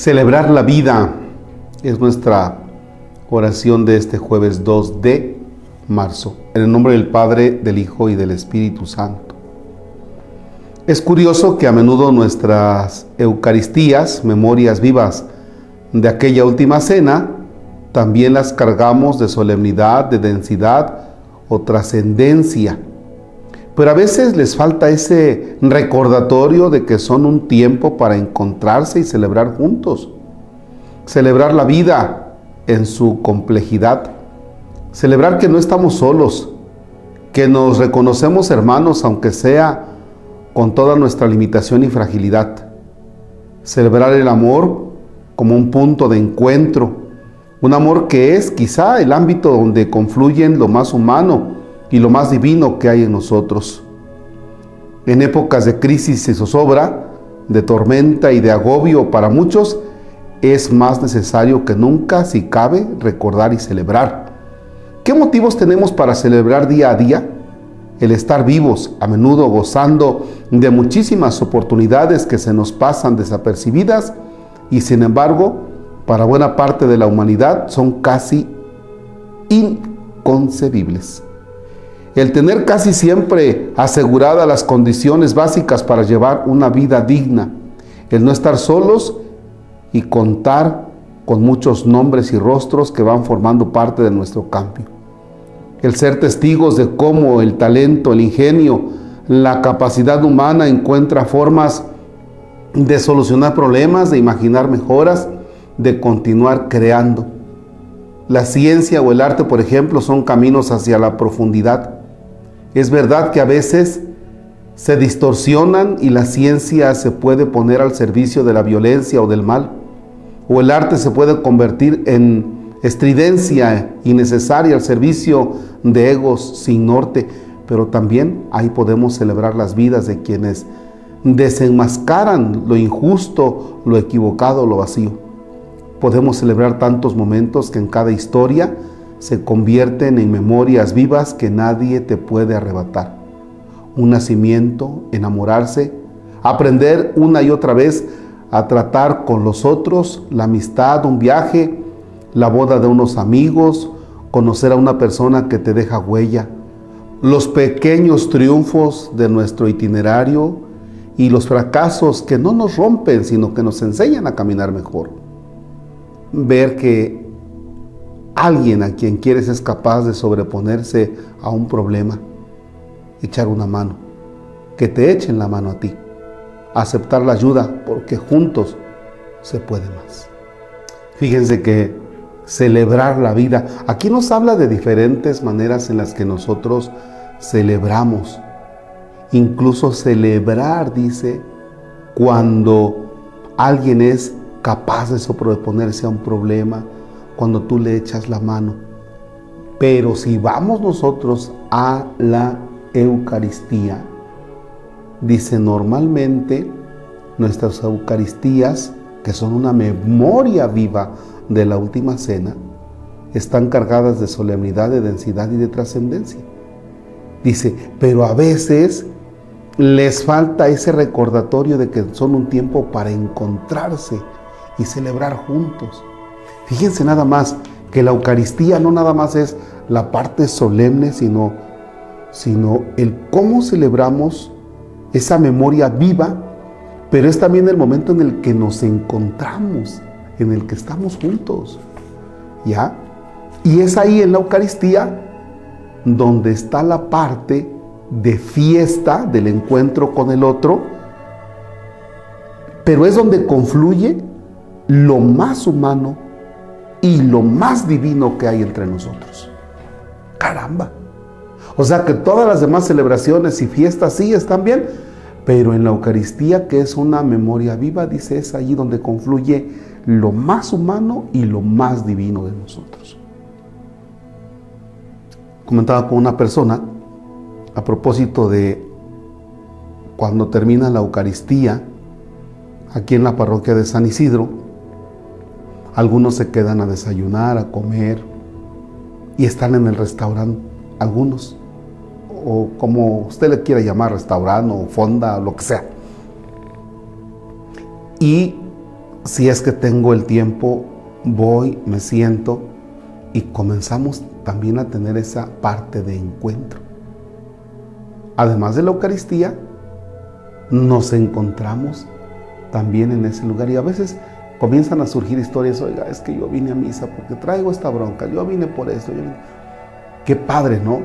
Celebrar la vida es nuestra oración de este jueves 2 de marzo. En el nombre del Padre, del Hijo y del Espíritu Santo. Es curioso que a menudo nuestras Eucaristías, memorias vivas de aquella última cena, también las cargamos de solemnidad, de densidad o trascendencia. Pero a veces les falta ese recordatorio de que son un tiempo para encontrarse y celebrar juntos. Celebrar la vida en su complejidad. Celebrar que no estamos solos, que nos reconocemos hermanos aunque sea con toda nuestra limitación y fragilidad. Celebrar el amor como un punto de encuentro, un amor que es quizá el ámbito donde confluyen lo más humano y lo más divino que hay en nosotros. En épocas de crisis y zozobra, de tormenta y de agobio para muchos, es más necesario que nunca, si cabe, recordar y celebrar. ¿Qué motivos tenemos para celebrar día a día? El estar vivos, a menudo gozando de muchísimas oportunidades que se nos pasan desapercibidas y sin embargo, para buena parte de la humanidad son casi inconcebibles. El tener casi siempre aseguradas las condiciones básicas para llevar una vida digna, el no estar solos y contar con muchos nombres y rostros que van formando parte de nuestro cambio. El ser testigos de cómo el talento, el ingenio, la capacidad humana encuentra formas de solucionar problemas, de imaginar mejoras, de continuar creando. La ciencia o el arte, por ejemplo, son caminos hacia la profundidad. Es verdad que a veces se distorsionan y la ciencia se puede poner al servicio de la violencia o del mal. O el arte se puede convertir en estridencia innecesaria al servicio de egos sin norte. Pero también ahí podemos celebrar las vidas de quienes desenmascaran lo injusto, lo equivocado, lo vacío. Podemos celebrar tantos momentos que en cada historia se convierten en memorias vivas que nadie te puede arrebatar. Un nacimiento, enamorarse, aprender una y otra vez a tratar con los otros, la amistad, un viaje, la boda de unos amigos, conocer a una persona que te deja huella, los pequeños triunfos de nuestro itinerario y los fracasos que no nos rompen, sino que nos enseñan a caminar mejor. Ver que alguien a quien quieres es capaz de sobreponerse a un problema, echar una mano, que te echen la mano a ti, aceptar la ayuda, porque juntos se puede más. Fíjense que celebrar la vida, aquí nos habla de diferentes maneras en las que nosotros celebramos, incluso celebrar, dice, cuando alguien es capaz de sobreponerse a un problema, cuando tú le echas la mano. Pero si vamos nosotros a la Eucaristía, dice normalmente nuestras Eucaristías, que son una memoria viva de la última cena, están cargadas de solemnidad, de densidad y de trascendencia. Dice, pero a veces les falta ese recordatorio de que son un tiempo para encontrarse y celebrar juntos. Fíjense nada más que la Eucaristía no nada más es la parte solemne, sino, sino el cómo celebramos esa memoria viva, pero es también el momento en el que nos encontramos, en el que estamos juntos. ¿Ya? Y es ahí en la Eucaristía donde está la parte de fiesta del encuentro con el otro, pero es donde confluye lo más humano y lo más divino que hay entre nosotros. Caramba. O sea que todas las demás celebraciones y fiestas sí están bien, pero en la Eucaristía, que es una memoria viva, dice, es allí donde confluye lo más humano y lo más divino de nosotros. Comentaba con una persona a propósito de cuando termina la Eucaristía, aquí en la parroquia de San Isidro, algunos se quedan a desayunar, a comer y están en el restaurante, algunos, o como usted le quiera llamar, restaurante o fonda, o lo que sea. Y si es que tengo el tiempo, voy, me siento y comenzamos también a tener esa parte de encuentro. Además de la Eucaristía, nos encontramos también en ese lugar y a veces comienzan a surgir historias, oiga, es que yo vine a misa porque traigo esta bronca, yo vine por esto. Qué padre, ¿no?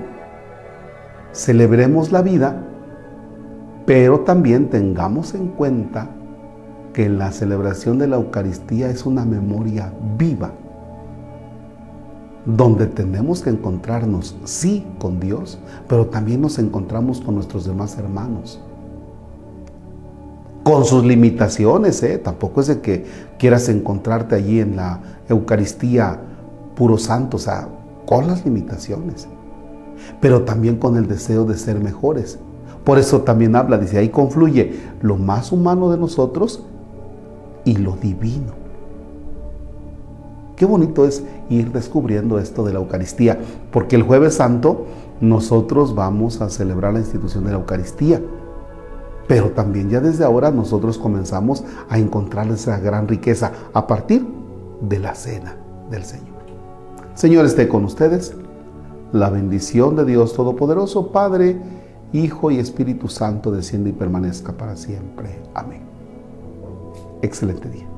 Celebremos la vida, pero también tengamos en cuenta que la celebración de la Eucaristía es una memoria viva, donde tenemos que encontrarnos, sí, con Dios, pero también nos encontramos con nuestros demás hermanos. Con sus limitaciones, ¿eh? tampoco es de que quieras encontrarte allí en la Eucaristía puro santo, o sea, con las limitaciones, pero también con el deseo de ser mejores. Por eso también habla, dice, ahí confluye lo más humano de nosotros y lo divino. Qué bonito es ir descubriendo esto de la Eucaristía, porque el jueves santo nosotros vamos a celebrar la institución de la Eucaristía, pero también ya desde ahora nosotros comenzamos a encontrar esa gran riqueza a partir de la cena del Señor. Señor esté con ustedes. La bendición de Dios Todopoderoso, Padre, Hijo y Espíritu Santo, desciende y permanezca para siempre. Amén. Excelente día.